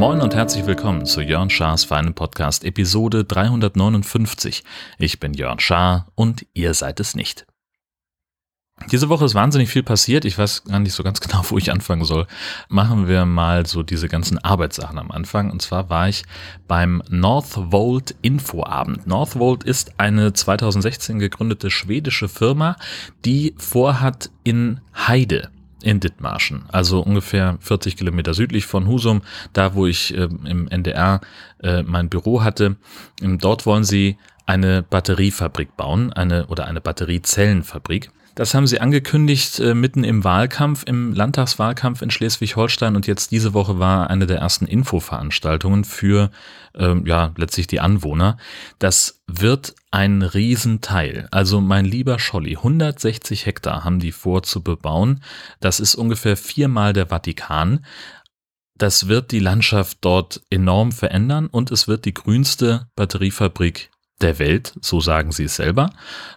Moin und herzlich willkommen zu Jörn Schars Feinen Podcast Episode 359. Ich bin Jörn Schaar und ihr seid es nicht. Diese Woche ist wahnsinnig viel passiert. Ich weiß gar nicht so ganz genau, wo ich anfangen soll. Machen wir mal so diese ganzen Arbeitssachen am Anfang. Und zwar war ich beim Northvolt Infoabend. Northvolt ist eine 2016 gegründete schwedische Firma, die vorhat in Heide in Dithmarschen, also ungefähr 40 Kilometer südlich von Husum, da wo ich äh, im NDR äh, mein Büro hatte. Dort wollen sie eine Batteriefabrik bauen, eine oder eine Batteriezellenfabrik. Das haben sie angekündigt äh, mitten im Wahlkampf, im Landtagswahlkampf in Schleswig-Holstein und jetzt diese Woche war eine der ersten Infoveranstaltungen für ähm, ja letztlich die Anwohner. Das wird ein Riesenteil. Also mein lieber Scholli, 160 Hektar haben die vor zu bebauen. Das ist ungefähr viermal der Vatikan. Das wird die Landschaft dort enorm verändern und es wird die grünste Batteriefabrik der Welt, so sagen sie es selber.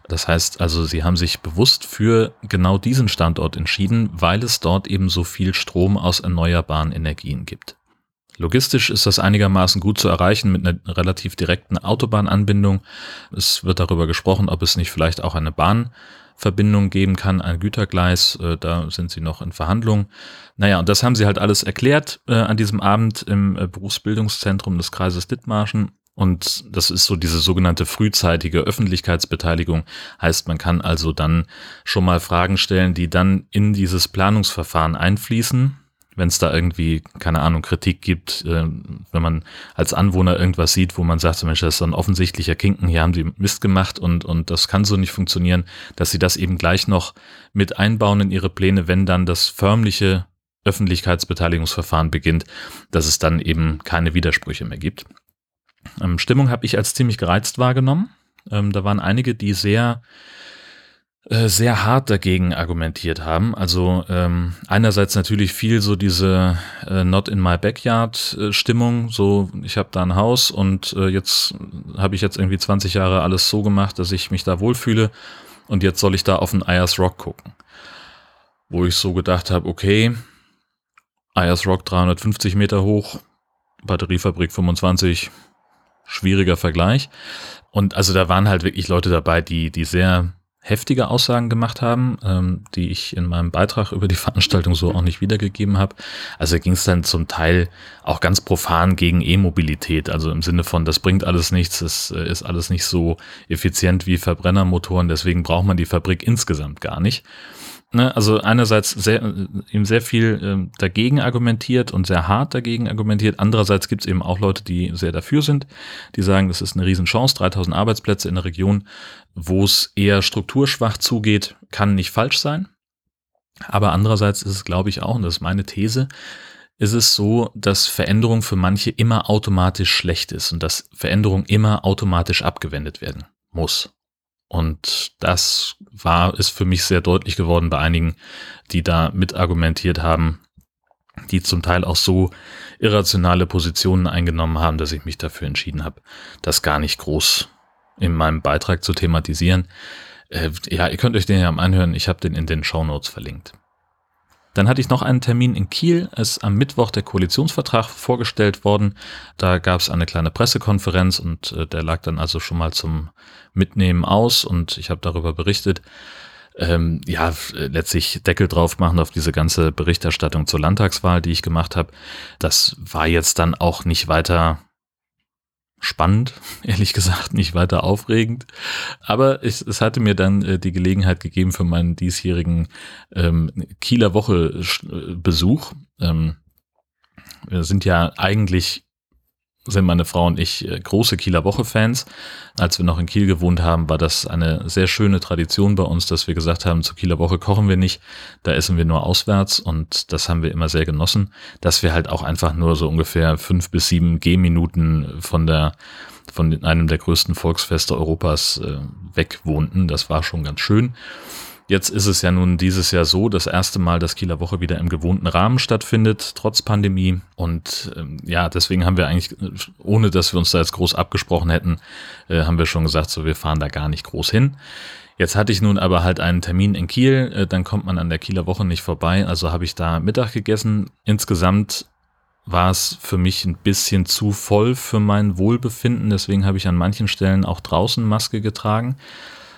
Das heißt also, sie haben sich bewusst für genau diesen Standort entschieden, weil es dort eben so viel Strom aus erneuerbaren Energien gibt. Logistisch ist das einigermaßen gut zu erreichen mit einer relativ direkten Autobahnanbindung. Es wird darüber gesprochen, ob es nicht vielleicht auch eine Bahnverbindung geben kann, ein Gütergleis. Äh, da sind sie noch in Verhandlungen. Naja, und das haben sie halt alles erklärt äh, an diesem Abend im äh, Berufsbildungszentrum des Kreises Dithmarschen. Und das ist so diese sogenannte frühzeitige Öffentlichkeitsbeteiligung. Heißt, man kann also dann schon mal Fragen stellen, die dann in dieses Planungsverfahren einfließen. Wenn es da irgendwie, keine Ahnung, Kritik gibt, äh, wenn man als Anwohner irgendwas sieht, wo man sagt, Mensch, das ist ein offensichtlicher Kinken, hier haben die Mist gemacht und, und das kann so nicht funktionieren, dass sie das eben gleich noch mit einbauen in ihre Pläne, wenn dann das förmliche Öffentlichkeitsbeteiligungsverfahren beginnt, dass es dann eben keine Widersprüche mehr gibt. Ähm, Stimmung habe ich als ziemlich gereizt wahrgenommen. Ähm, da waren einige, die sehr äh, sehr hart dagegen argumentiert haben. Also ähm, einerseits natürlich viel so diese äh, Not in my backyard äh, Stimmung, so ich habe da ein Haus und äh, jetzt habe ich jetzt irgendwie 20 Jahre alles so gemacht, dass ich mich da wohlfühle und jetzt soll ich da auf den Ayers Rock gucken. Wo ich so gedacht habe, okay, Ayers Rock 350 Meter hoch, Batteriefabrik 25, schwieriger Vergleich. Und also da waren halt wirklich Leute dabei, die, die sehr heftige Aussagen gemacht haben, ähm, die ich in meinem Beitrag über die Veranstaltung so auch nicht wiedergegeben habe. Also ging es dann zum Teil auch ganz profan gegen E-Mobilität, also im Sinne von, das bringt alles nichts, es äh, ist alles nicht so effizient wie Verbrennermotoren, deswegen braucht man die Fabrik insgesamt gar nicht ne, also einerseits sehr, eben sehr viel ähm, dagegen argumentiert und sehr hart dagegen argumentiert. Andererseits gibt es eben auch Leute, die sehr dafür sind, die sagen, das ist eine Riesenchance, 3000 Arbeitsplätze in einer Region, wo es eher strukturschwach zugeht, kann nicht falsch sein. Aber andererseits ist es, glaube ich, auch, und das ist meine These, ist es so, dass Veränderung für manche immer automatisch schlecht ist und dass Veränderung immer automatisch abgewendet werden muss. Und das war, ist für mich sehr deutlich geworden bei einigen, die da mit argumentiert haben, die zum Teil auch so irrationale Positionen eingenommen haben, dass ich mich dafür entschieden habe, das gar nicht groß in meinem Beitrag zu thematisieren. Äh, ja, ihr könnt euch den ja mal anhören. Ich habe den in den Show Notes verlinkt. Dann hatte ich noch einen Termin in Kiel. Es ist am Mittwoch der Koalitionsvertrag vorgestellt worden. Da gab es eine kleine Pressekonferenz und äh, der lag dann also schon mal zum Mitnehmen aus und ich habe darüber berichtet. Ähm, ja, letztlich Deckel drauf machen auf diese ganze Berichterstattung zur Landtagswahl, die ich gemacht habe. Das war jetzt dann auch nicht weiter spannend, ehrlich gesagt, nicht weiter aufregend. Aber es, es hatte mir dann äh, die Gelegenheit gegeben für meinen diesjährigen ähm, Kieler Woche äh, Besuch. Ähm, wir sind ja eigentlich sind meine Frau und ich äh, große Kieler Woche-Fans. Als wir noch in Kiel gewohnt haben, war das eine sehr schöne Tradition bei uns, dass wir gesagt haben, zur Kieler Woche kochen wir nicht, da essen wir nur auswärts und das haben wir immer sehr genossen, dass wir halt auch einfach nur so ungefähr fünf bis sieben Gehminuten von der von einem der größten Volksfeste Europas äh, weg wohnten. Das war schon ganz schön. Jetzt ist es ja nun dieses Jahr so, das erste Mal, dass Kieler Woche wieder im gewohnten Rahmen stattfindet, trotz Pandemie. Und ähm, ja, deswegen haben wir eigentlich, ohne dass wir uns da jetzt groß abgesprochen hätten, äh, haben wir schon gesagt, so wir fahren da gar nicht groß hin. Jetzt hatte ich nun aber halt einen Termin in Kiel, äh, dann kommt man an der Kieler Woche nicht vorbei, also habe ich da Mittag gegessen. Insgesamt war es für mich ein bisschen zu voll für mein Wohlbefinden, deswegen habe ich an manchen Stellen auch draußen Maske getragen.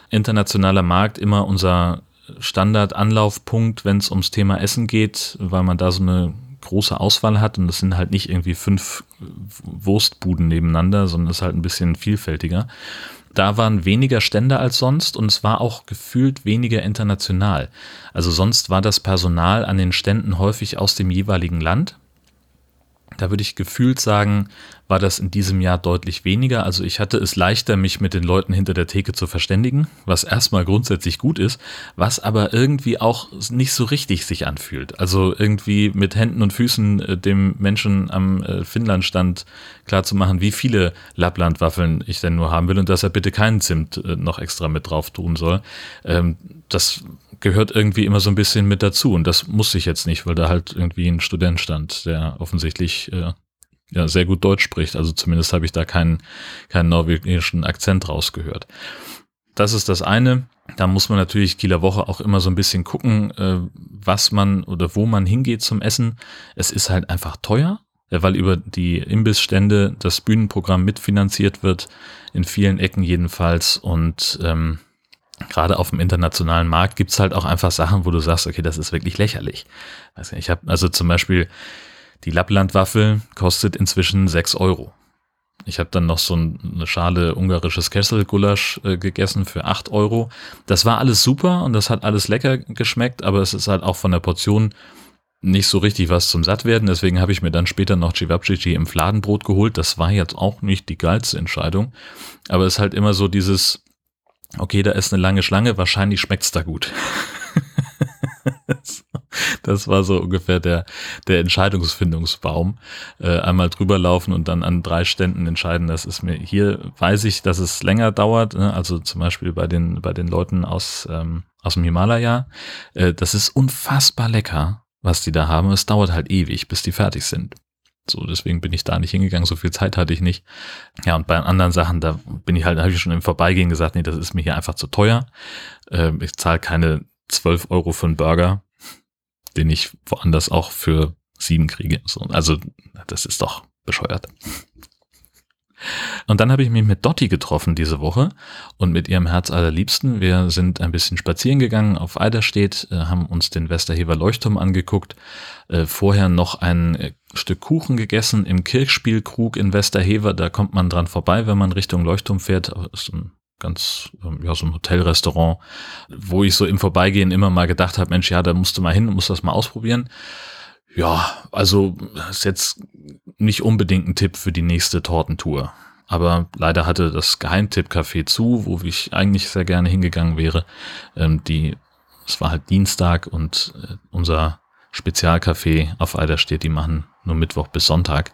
Internationaler Markt immer unser Standardanlaufpunkt, wenn es ums Thema Essen geht, weil man da so eine große Auswahl hat und das sind halt nicht irgendwie fünf Wurstbuden nebeneinander, sondern es ist halt ein bisschen vielfältiger. Da waren weniger Stände als sonst und es war auch gefühlt weniger international. Also sonst war das Personal an den Ständen häufig aus dem jeweiligen Land. Da würde ich gefühlt sagen, war das in diesem Jahr deutlich weniger. Also ich hatte es leichter, mich mit den Leuten hinter der Theke zu verständigen, was erstmal grundsätzlich gut ist, was aber irgendwie auch nicht so richtig sich anfühlt. Also irgendwie mit Händen und Füßen äh, dem Menschen am äh, Finnlandstand klarzumachen, wie viele Lapplandwaffeln ich denn nur haben will und dass er bitte keinen Zimt äh, noch extra mit drauf tun soll. Ähm, das gehört irgendwie immer so ein bisschen mit dazu und das muss ich jetzt nicht, weil da halt irgendwie ein Student stand, der offensichtlich äh, ja, sehr gut Deutsch spricht. Also zumindest habe ich da keinen, keinen norwegischen Akzent rausgehört. Das ist das eine. Da muss man natürlich Kieler Woche auch immer so ein bisschen gucken, äh, was man oder wo man hingeht zum Essen. Es ist halt einfach teuer, weil über die Imbissstände das Bühnenprogramm mitfinanziert wird, in vielen Ecken jedenfalls. Und ähm, gerade auf dem internationalen Markt gibt's halt auch einfach Sachen, wo du sagst, okay, das ist wirklich lächerlich. Ich habe also zum Beispiel die Lapplandwaffel kostet inzwischen sechs Euro. Ich habe dann noch so eine Schale ungarisches Kesselgulasch äh, gegessen für acht Euro. Das war alles super und das hat alles lecker geschmeckt, aber es ist halt auch von der Portion nicht so richtig was zum Sattwerden. Deswegen habe ich mir dann später noch Cevapcici im Fladenbrot geholt. Das war jetzt auch nicht die geilste Entscheidung. Aber es ist halt immer so dieses, okay, da ist eine lange Schlange, wahrscheinlich schmeckt's da gut. Das war so ungefähr der, der Entscheidungsfindungsbaum. Äh, einmal drüber laufen und dann an drei Ständen entscheiden, das ist mir, hier weiß ich, dass es länger dauert, ne? also zum Beispiel bei den, bei den Leuten aus, ähm, aus dem Himalaya. Äh, das ist unfassbar lecker, was die da haben. Es dauert halt ewig, bis die fertig sind. So, deswegen bin ich da nicht hingegangen, so viel Zeit hatte ich nicht. Ja, und bei anderen Sachen, da bin ich halt, habe ich schon im Vorbeigehen gesagt, nee, das ist mir hier einfach zu teuer. Äh, ich zahle keine 12 Euro für einen Burger den ich woanders auch für sieben kriege. So, also das ist doch bescheuert. Und dann habe ich mich mit Dotti getroffen diese Woche und mit ihrem Herz allerliebsten. Wir sind ein bisschen spazieren gegangen auf Eiderstedt, äh, haben uns den Westerhever Leuchtturm angeguckt, äh, vorher noch ein äh, Stück Kuchen gegessen im Kirchspielkrug in Westerhever. Da kommt man dran vorbei, wenn man Richtung Leuchtturm fährt. Das ist ein ganz, ähm, ja, so ein Hotelrestaurant, wo ich so im Vorbeigehen immer mal gedacht habe, Mensch, ja, da musst du mal hin, musst das mal ausprobieren. Ja, also ist jetzt nicht unbedingt ein Tipp für die nächste Tortentour. Aber leider hatte das Geheimtipp-Café zu, wo ich eigentlich sehr gerne hingegangen wäre. Ähm, die, es war halt Dienstag und äh, unser Spezialcafé auf Eiderstedt, die machen nur Mittwoch bis Sonntag.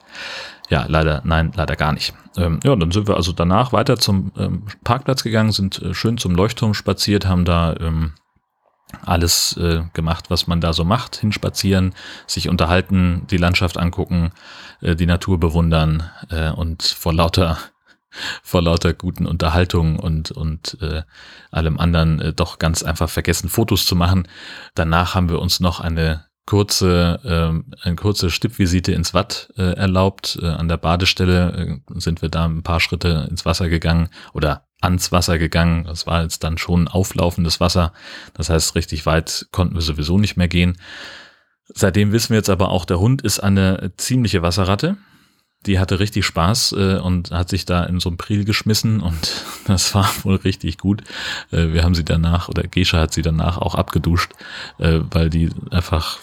Ja, leider, nein, leider gar nicht. Ähm, ja, dann sind wir also danach weiter zum ähm, Parkplatz gegangen, sind äh, schön zum Leuchtturm spaziert, haben da ähm, alles äh, gemacht, was man da so macht, hinspazieren, sich unterhalten, die Landschaft angucken, äh, die Natur bewundern äh, und vor lauter vor lauter guten Unterhaltungen und und äh, allem anderen äh, doch ganz einfach vergessen Fotos zu machen. Danach haben wir uns noch eine kurze, äh, eine kurze Stippvisite ins Watt äh, erlaubt. Äh, an der Badestelle äh, sind wir da ein paar Schritte ins Wasser gegangen oder ans Wasser gegangen. Das war jetzt dann schon auflaufendes Wasser. Das heißt, richtig weit konnten wir sowieso nicht mehr gehen. Seitdem wissen wir jetzt aber auch, der Hund ist eine ziemliche Wasserratte. Die hatte richtig Spaß äh, und hat sich da in so ein Priel geschmissen und das war wohl richtig gut. Äh, wir haben sie danach, oder Gescha hat sie danach auch abgeduscht, äh, weil die einfach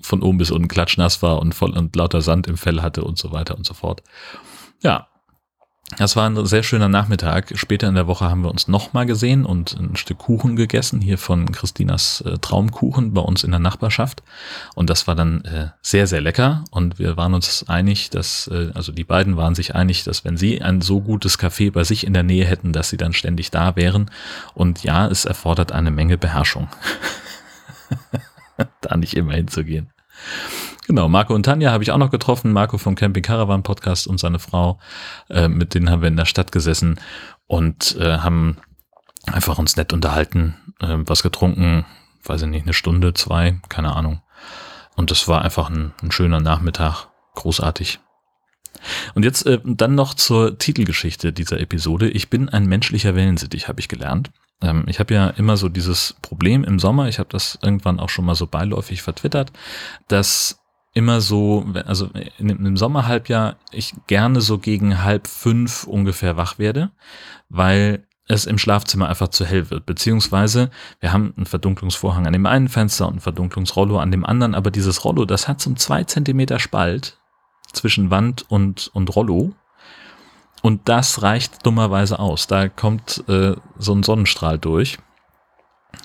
von oben bis unten klatschnass war und voll und lauter Sand im Fell hatte und so weiter und so fort. Ja. Das war ein sehr schöner Nachmittag. Später in der Woche haben wir uns nochmal gesehen und ein Stück Kuchen gegessen, hier von Christinas äh, Traumkuchen bei uns in der Nachbarschaft. Und das war dann äh, sehr, sehr lecker. Und wir waren uns einig, dass, äh, also die beiden waren sich einig, dass wenn sie ein so gutes Café bei sich in der Nähe hätten, dass sie dann ständig da wären. Und ja, es erfordert eine Menge Beherrschung. da nicht immer hinzugehen. Genau, Marco und Tanja habe ich auch noch getroffen. Marco vom Camping Caravan Podcast und seine Frau. Äh, mit denen haben wir in der Stadt gesessen und äh, haben einfach uns nett unterhalten, äh, was getrunken, weiß ich nicht, eine Stunde, zwei, keine Ahnung. Und das war einfach ein, ein schöner Nachmittag, großartig. Und jetzt äh, dann noch zur Titelgeschichte dieser Episode. Ich bin ein menschlicher Wellensittich, habe ich gelernt. Ähm, ich habe ja immer so dieses Problem im Sommer, ich habe das irgendwann auch schon mal so beiläufig vertwittert, dass immer so, also im Sommerhalbjahr ich gerne so gegen halb fünf ungefähr wach werde, weil es im Schlafzimmer einfach zu hell wird. Beziehungsweise wir haben einen Verdunklungsvorhang an dem einen Fenster und ein Verdunklungsrollo an dem anderen, aber dieses Rollo, das hat so einen zwei Zentimeter Spalt zwischen Wand und, und Rollo. Und das reicht dummerweise aus. Da kommt äh, so ein Sonnenstrahl durch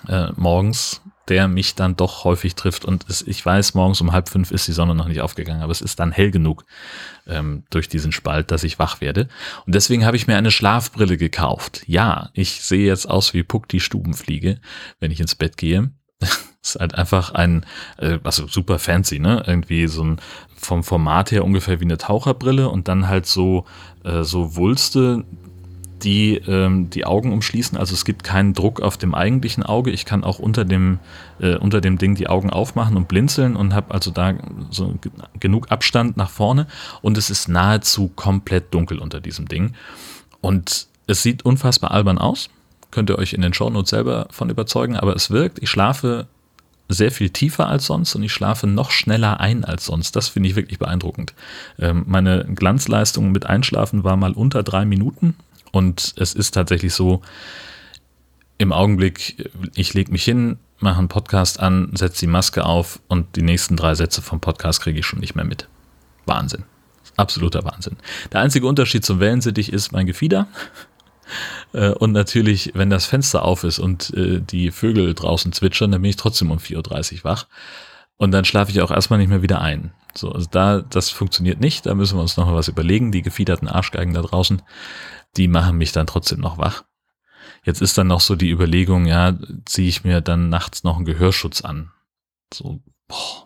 äh, morgens der mich dann doch häufig trifft. Und es, ich weiß, morgens um halb fünf ist die Sonne noch nicht aufgegangen, aber es ist dann hell genug ähm, durch diesen Spalt, dass ich wach werde. Und deswegen habe ich mir eine Schlafbrille gekauft. Ja, ich sehe jetzt aus wie Puck die Stubenfliege, wenn ich ins Bett gehe. ist halt einfach ein, äh, also super fancy, ne? Irgendwie so ein vom Format her ungefähr wie eine Taucherbrille und dann halt so, äh, so Wulste, die ähm, die Augen umschließen. Also es gibt keinen Druck auf dem eigentlichen Auge. Ich kann auch unter dem, äh, unter dem Ding die Augen aufmachen und blinzeln und habe also da so genug Abstand nach vorne. Und es ist nahezu komplett dunkel unter diesem Ding. Und es sieht unfassbar albern aus. Könnt ihr euch in den Shownotes selber von überzeugen, aber es wirkt. Ich schlafe sehr viel tiefer als sonst und ich schlafe noch schneller ein als sonst. Das finde ich wirklich beeindruckend. Ähm, meine Glanzleistung mit Einschlafen war mal unter drei Minuten und es ist tatsächlich so, im Augenblick, ich lege mich hin, mache einen Podcast an, setze die Maske auf und die nächsten drei Sätze vom Podcast kriege ich schon nicht mehr mit. Wahnsinn. Absoluter Wahnsinn. Der einzige Unterschied zum Wellensittich ist mein Gefieder. Äh, und natürlich, wenn das Fenster auf ist und äh, die Vögel draußen zwitschern, dann bin ich trotzdem um 4.30 Uhr wach. Und dann schlafe ich auch erstmal nicht mehr wieder ein. So, also da, das funktioniert nicht. Da müssen wir uns noch mal was überlegen. Die gefiederten Arschgeigen da draußen die machen mich dann trotzdem noch wach. Jetzt ist dann noch so die Überlegung, ja, ziehe ich mir dann nachts noch einen Gehörschutz an. So, boah,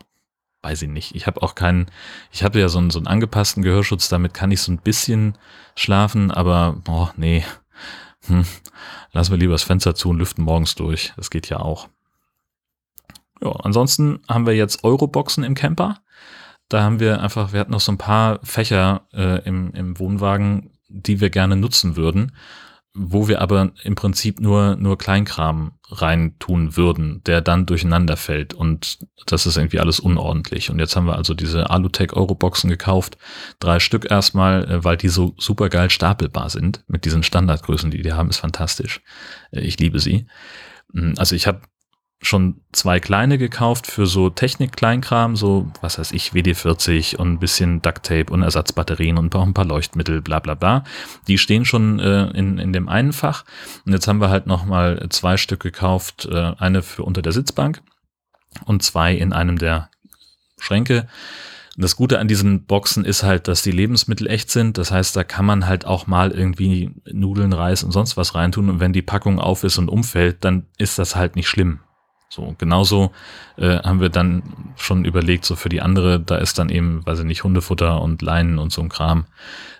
weiß ich nicht. Ich habe auch keinen, ich hatte ja so einen, so einen angepassten Gehörschutz, damit kann ich so ein bisschen schlafen, aber boah, nee. Hm, lassen wir lieber das Fenster zu und lüften morgens durch. Das geht ja auch. Ja, ansonsten haben wir jetzt Euroboxen im Camper. Da haben wir einfach, wir hatten noch so ein paar Fächer äh, im, im Wohnwagen, die wir gerne nutzen würden, wo wir aber im Prinzip nur, nur Kleinkram reintun würden, der dann durcheinander fällt und das ist irgendwie alles unordentlich. Und jetzt haben wir also diese Alutech Euroboxen gekauft, drei Stück erstmal, äh, weil die so super geil stapelbar sind mit diesen Standardgrößen, die die haben, ist fantastisch. Äh, ich liebe sie. Hm, also ich habe schon zwei kleine gekauft für so Technik-Kleinkram, so, was weiß ich, WD-40 und ein bisschen Ducktape und Ersatzbatterien und auch ein paar Leuchtmittel, bla bla bla. Die stehen schon äh, in, in dem einen Fach. Und jetzt haben wir halt nochmal zwei Stück gekauft, äh, eine für unter der Sitzbank und zwei in einem der Schränke. Das Gute an diesen Boxen ist halt, dass die Lebensmittel echt sind. Das heißt, da kann man halt auch mal irgendwie Nudeln, Reis und sonst was reintun. Und wenn die Packung auf ist und umfällt, dann ist das halt nicht schlimm. So, genauso äh, haben wir dann schon überlegt, so für die andere, da ist dann eben, weiß ich nicht, Hundefutter und Leinen und so ein Kram,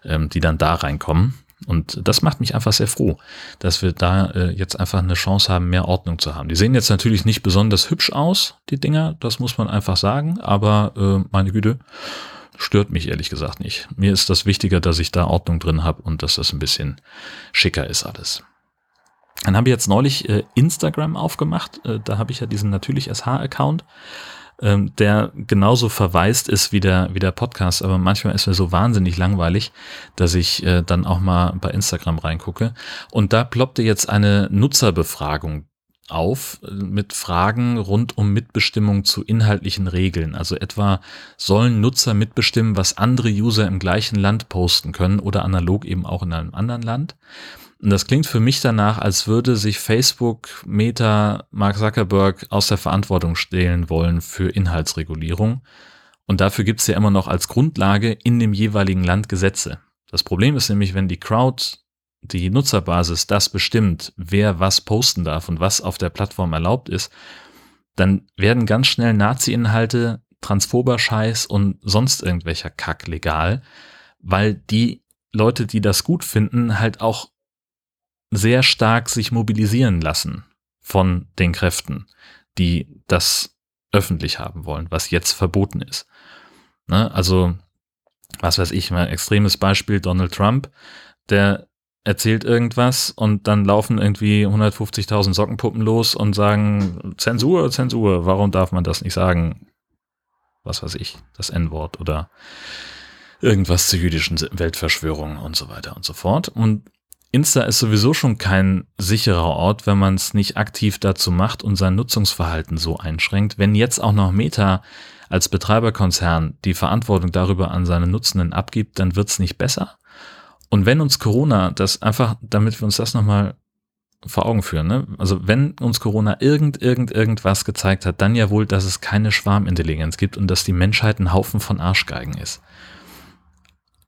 ähm, die dann da reinkommen. Und das macht mich einfach sehr froh, dass wir da äh, jetzt einfach eine Chance haben, mehr Ordnung zu haben. Die sehen jetzt natürlich nicht besonders hübsch aus, die Dinger, das muss man einfach sagen, aber äh, meine Güte, stört mich ehrlich gesagt nicht. Mir ist das wichtiger, dass ich da Ordnung drin habe und dass das ein bisschen schicker ist alles. Dann habe ich jetzt neulich äh, Instagram aufgemacht. Äh, da habe ich ja diesen natürlich SH-Account, ähm, der genauso verwaist ist wie der, wie der Podcast. Aber manchmal ist mir so wahnsinnig langweilig, dass ich äh, dann auch mal bei Instagram reingucke. Und da ploppte jetzt eine Nutzerbefragung auf mit Fragen rund um Mitbestimmung zu inhaltlichen Regeln. Also etwa sollen Nutzer mitbestimmen, was andere User im gleichen Land posten können oder analog eben auch in einem anderen Land. Und das klingt für mich danach, als würde sich Facebook, Meta, Mark Zuckerberg aus der Verantwortung stehlen wollen für Inhaltsregulierung. Und dafür gibt es ja immer noch als Grundlage in dem jeweiligen Land Gesetze. Das Problem ist nämlich, wenn die Crowd die Nutzerbasis das bestimmt, wer was posten darf und was auf der Plattform erlaubt ist, dann werden ganz schnell Nazi-Inhalte, transphober Scheiß und sonst irgendwelcher Kack legal, weil die Leute, die das gut finden, halt auch sehr stark sich mobilisieren lassen von den Kräften, die das öffentlich haben wollen, was jetzt verboten ist. Ne? Also, was weiß ich, mal extremes Beispiel, Donald Trump, der erzählt irgendwas und dann laufen irgendwie 150.000 Sockenpuppen los und sagen, Zensur, Zensur, warum darf man das nicht sagen? Was weiß ich, das N-Wort oder irgendwas zur jüdischen Weltverschwörung und so weiter und so fort. Und Insta ist sowieso schon kein sicherer Ort, wenn man es nicht aktiv dazu macht und sein Nutzungsverhalten so einschränkt. Wenn jetzt auch noch Meta als Betreiberkonzern die Verantwortung darüber an seine Nutzenden abgibt, dann wird es nicht besser. Und wenn uns Corona, das einfach, damit wir uns das nochmal vor Augen führen, ne? also wenn uns Corona irgend, irgend, irgendwas gezeigt hat, dann ja wohl, dass es keine Schwarmintelligenz gibt und dass die Menschheit ein Haufen von Arschgeigen ist.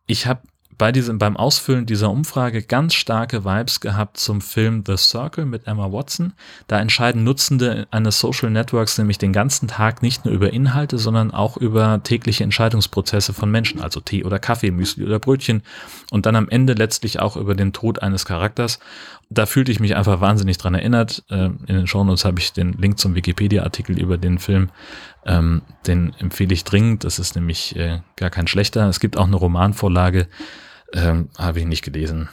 Ich habe bei diesem, beim Ausfüllen dieser Umfrage ganz starke Vibes gehabt zum Film The Circle mit Emma Watson. Da entscheiden Nutzende eines Social Networks nämlich den ganzen Tag nicht nur über Inhalte, sondern auch über tägliche Entscheidungsprozesse von Menschen, also Tee oder Kaffee, Müsli oder Brötchen und dann am Ende letztlich auch über den Tod eines Charakters. Da fühlte ich mich einfach wahnsinnig dran erinnert. Ähm, in den Shownotes habe ich den Link zum Wikipedia-Artikel über den Film. Ähm, den empfehle ich dringend. Das ist nämlich äh, gar kein schlechter. Es gibt auch eine Romanvorlage ähm, Habe ich nicht gelesen.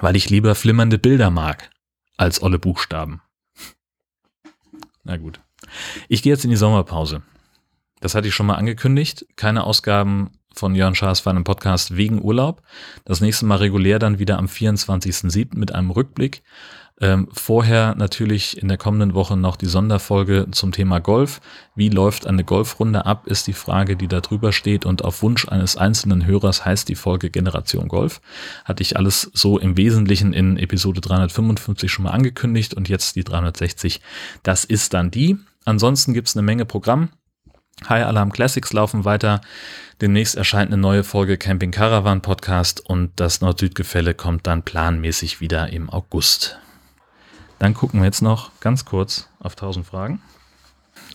Weil ich lieber flimmernde Bilder mag als olle Buchstaben. Na gut. Ich gehe jetzt in die Sommerpause. Das hatte ich schon mal angekündigt. Keine Ausgaben von Jörn Schaas für einen Podcast wegen Urlaub. Das nächste Mal regulär dann wieder am 24.07. mit einem Rückblick. Ähm, vorher natürlich in der kommenden Woche noch die Sonderfolge zum Thema Golf. Wie läuft eine Golfrunde ab, ist die Frage, die da drüber steht. Und auf Wunsch eines einzelnen Hörers heißt die Folge Generation Golf. Hatte ich alles so im Wesentlichen in Episode 355 schon mal angekündigt und jetzt die 360. Das ist dann die. Ansonsten gibt's eine Menge Programm. High Alarm Classics laufen weiter. Demnächst erscheint eine neue Folge Camping Caravan Podcast und das Nord-Süd-Gefälle kommt dann planmäßig wieder im August. Dann gucken wir jetzt noch ganz kurz auf 1000 Fragen.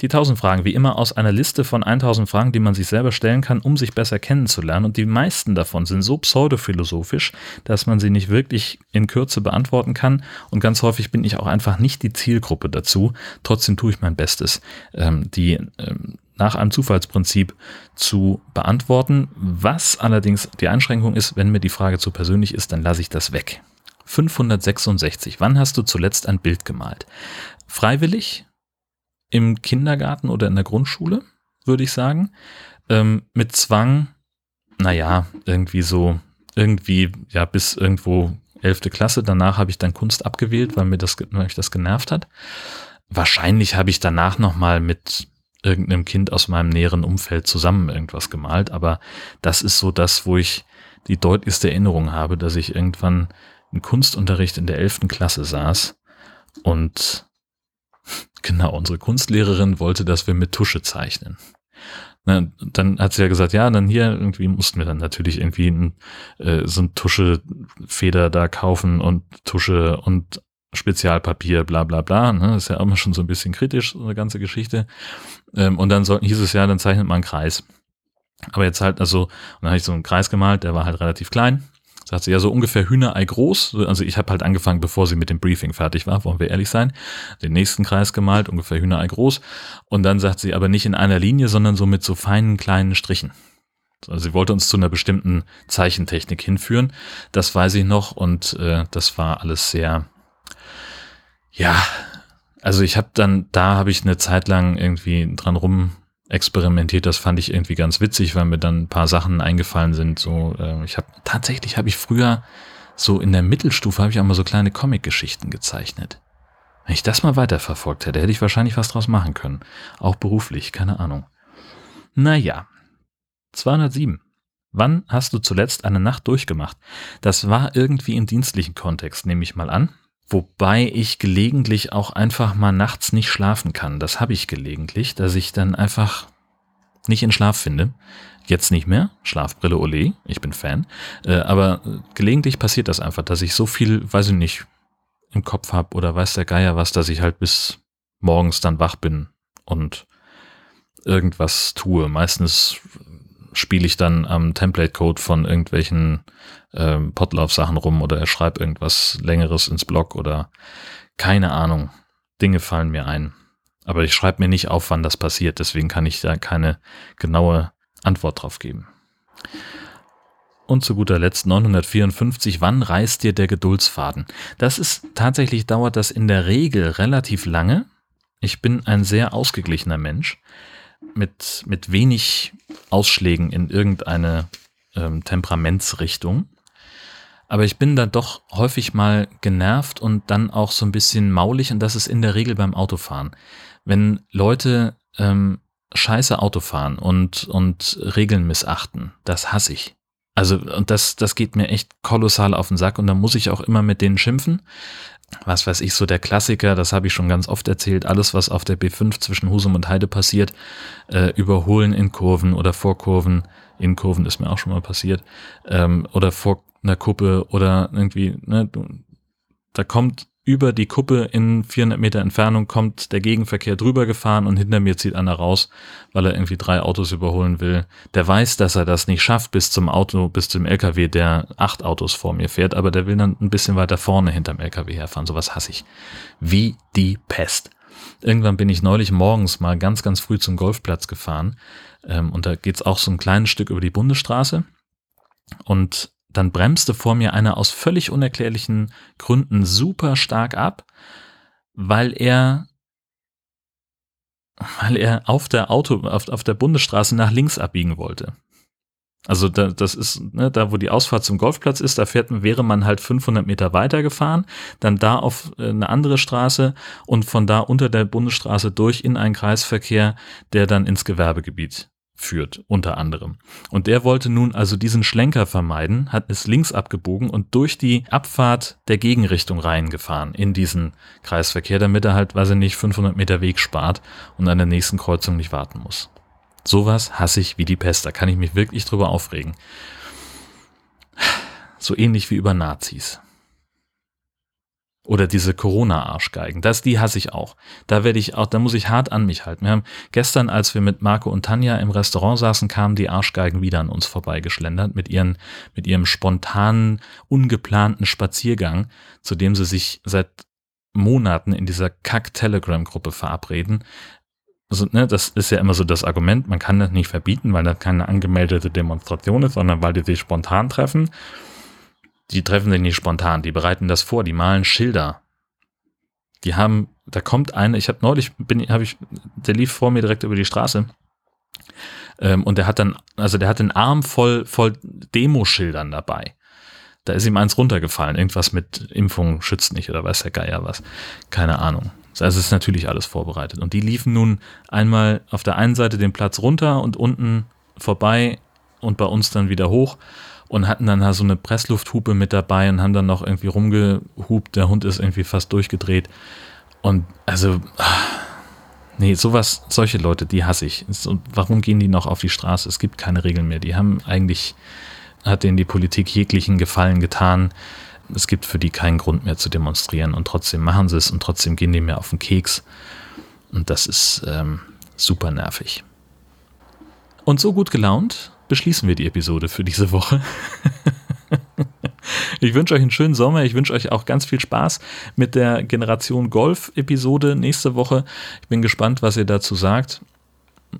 Die 1000 Fragen, wie immer aus einer Liste von 1000 Fragen, die man sich selber stellen kann, um sich besser kennenzulernen. Und die meisten davon sind so pseudophilosophisch, dass man sie nicht wirklich in Kürze beantworten kann. Und ganz häufig bin ich auch einfach nicht die Zielgruppe dazu. Trotzdem tue ich mein Bestes, ähm, die ähm, nach einem Zufallsprinzip zu beantworten. Was allerdings die Einschränkung ist, wenn mir die Frage zu persönlich ist, dann lasse ich das weg. 566. Wann hast du zuletzt ein Bild gemalt? Freiwillig? Im Kindergarten oder in der Grundschule, würde ich sagen. Ähm, mit Zwang, naja, irgendwie so, irgendwie, ja, bis irgendwo 11. Klasse. Danach habe ich dann Kunst abgewählt, weil mir das, weil mich das genervt hat. Wahrscheinlich habe ich danach nochmal mit irgendeinem Kind aus meinem näheren Umfeld zusammen irgendwas gemalt, aber das ist so das, wo ich die deutlichste Erinnerung habe, dass ich irgendwann im Kunstunterricht in der 11. Klasse saß und genau, unsere Kunstlehrerin wollte, dass wir mit Tusche zeichnen. Na, dann hat sie ja gesagt, ja, dann hier irgendwie mussten wir dann natürlich irgendwie ein, äh, so ein Tuschefeder da kaufen und Tusche und Spezialpapier, bla bla bla. Ne? Das ist ja immer schon so ein bisschen kritisch, so eine ganze Geschichte. Ähm, und dann sollten, hieß es ja, dann zeichnet man einen Kreis. Aber jetzt halt, also, und dann habe ich so einen Kreis gemalt, der war halt relativ klein. Sagt sie ja so ungefähr Hühnerei groß. Also ich habe halt angefangen, bevor sie mit dem Briefing fertig war, wollen wir ehrlich sein. Den nächsten Kreis gemalt, ungefähr Hühnerei groß. Und dann sagt sie aber nicht in einer Linie, sondern so mit so feinen kleinen Strichen. Also sie wollte uns zu einer bestimmten Zeichentechnik hinführen. Das weiß ich noch und äh, das war alles sehr, ja, also ich habe dann, da habe ich eine Zeit lang irgendwie dran rum experimentiert. Das fand ich irgendwie ganz witzig, weil mir dann ein paar Sachen eingefallen sind. So, äh, ich habe tatsächlich habe ich früher so in der Mittelstufe habe ich auch mal so kleine Comic-Geschichten gezeichnet. Wenn ich das mal weiterverfolgt hätte, hätte ich wahrscheinlich was draus machen können. Auch beruflich, keine Ahnung. Naja. 207. Wann hast du zuletzt eine Nacht durchgemacht? Das war irgendwie im dienstlichen Kontext, nehme ich mal an. Wobei ich gelegentlich auch einfach mal nachts nicht schlafen kann. Das habe ich gelegentlich, dass ich dann einfach nicht in Schlaf finde. Jetzt nicht mehr. Schlafbrille ole, ich bin Fan. Äh, aber gelegentlich passiert das einfach, dass ich so viel, weiß ich nicht, im Kopf habe oder weiß der Geier was, dass ich halt bis morgens dann wach bin und irgendwas tue. Meistens spiele ich dann am Template-Code von irgendwelchen ähm, Potlauf-Sachen rum oder er schreibt irgendwas Längeres ins Blog oder keine Ahnung. Dinge fallen mir ein. Aber ich schreibe mir nicht auf, wann das passiert, deswegen kann ich da keine genaue Antwort drauf geben. Und zu guter Letzt 954, wann reißt dir der Geduldsfaden? Das ist tatsächlich, dauert das in der Regel relativ lange. Ich bin ein sehr ausgeglichener Mensch mit, mit wenig Ausschlägen in irgendeine ähm, Temperamentsrichtung. Aber ich bin da doch häufig mal genervt und dann auch so ein bisschen maulig und das ist in der Regel beim Autofahren. Wenn Leute ähm, scheiße Auto fahren und, und Regeln missachten, das hasse ich. Also, und das, das geht mir echt kolossal auf den Sack und da muss ich auch immer mit denen schimpfen was weiß ich, so der Klassiker, das habe ich schon ganz oft erzählt, alles, was auf der B5 zwischen Husum und Heide passiert, äh, überholen in Kurven oder vor Kurven, in Kurven ist mir auch schon mal passiert, ähm, oder vor einer Kuppe oder irgendwie, ne, da kommt über die Kuppe in 400 Meter Entfernung kommt der Gegenverkehr drüber gefahren und hinter mir zieht einer raus, weil er irgendwie drei Autos überholen will. Der weiß, dass er das nicht schafft bis zum Auto, bis zum LKW, der acht Autos vor mir fährt, aber der will dann ein bisschen weiter vorne hinterm LKW herfahren. Sowas hasse ich. Wie die Pest. Irgendwann bin ich neulich morgens mal ganz, ganz früh zum Golfplatz gefahren ähm, und da geht's auch so ein kleines Stück über die Bundesstraße und dann bremste vor mir einer aus völlig unerklärlichen Gründen super stark ab, weil er weil er auf der Auto, auf, auf der Bundesstraße nach links abbiegen wollte. Also da, das ist, ne, da wo die Ausfahrt zum Golfplatz ist, da fährt, wäre man halt 500 Meter weiter gefahren, dann da auf äh, eine andere Straße und von da unter der Bundesstraße durch in einen Kreisverkehr, der dann ins Gewerbegebiet führt, unter anderem. Und der wollte nun also diesen Schlenker vermeiden, hat es links abgebogen und durch die Abfahrt der Gegenrichtung reingefahren in diesen Kreisverkehr, damit er halt, weiß ich nicht, 500 Meter Weg spart und an der nächsten Kreuzung nicht warten muss. Sowas hasse ich wie die Pest, da kann ich mich wirklich drüber aufregen. So ähnlich wie über Nazis. Oder diese Corona-Arschgeigen. Das, die hasse ich auch. Da werde ich auch, da muss ich hart an mich halten. Wir haben gestern, als wir mit Marco und Tanja im Restaurant saßen, kamen die Arschgeigen wieder an uns vorbeigeschlendert mit ihren, mit ihrem spontanen, ungeplanten Spaziergang, zu dem sie sich seit Monaten in dieser Kack-Telegram-Gruppe verabreden. Also, ne, das ist ja immer so das Argument, man kann das nicht verbieten, weil das keine angemeldete Demonstration ist, sondern weil die sich spontan treffen die treffen sich nicht spontan, die bereiten das vor, die malen Schilder. Die haben, da kommt eine, ich habe neulich, bin, habe ich, der lief vor mir direkt über die Straße. Ähm, und der hat dann, also der hat den Arm voll, voll Demoschildern dabei. Da ist ihm eins runtergefallen. Irgendwas mit Impfung schützt nicht oder weiß der Geier was. Keine Ahnung. Also es ist natürlich alles vorbereitet. Und die liefen nun einmal auf der einen Seite den Platz runter und unten vorbei und bei uns dann wieder hoch und hatten dann so eine Presslufthupe mit dabei und haben dann noch irgendwie rumgehupt. Der Hund ist irgendwie fast durchgedreht. Und also, nee, sowas, solche Leute, die hasse ich. Und warum gehen die noch auf die Straße? Es gibt keine Regeln mehr. Die haben eigentlich, hat denen die Politik jeglichen Gefallen getan. Es gibt für die keinen Grund mehr zu demonstrieren und trotzdem machen sie es und trotzdem gehen die mir auf den Keks. Und das ist ähm, super nervig. Und so gut gelaunt beschließen wir die Episode für diese Woche. ich wünsche euch einen schönen Sommer. Ich wünsche euch auch ganz viel Spaß mit der Generation Golf-Episode nächste Woche. Ich bin gespannt, was ihr dazu sagt.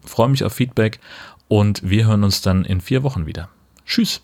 Freue mich auf Feedback und wir hören uns dann in vier Wochen wieder. Tschüss.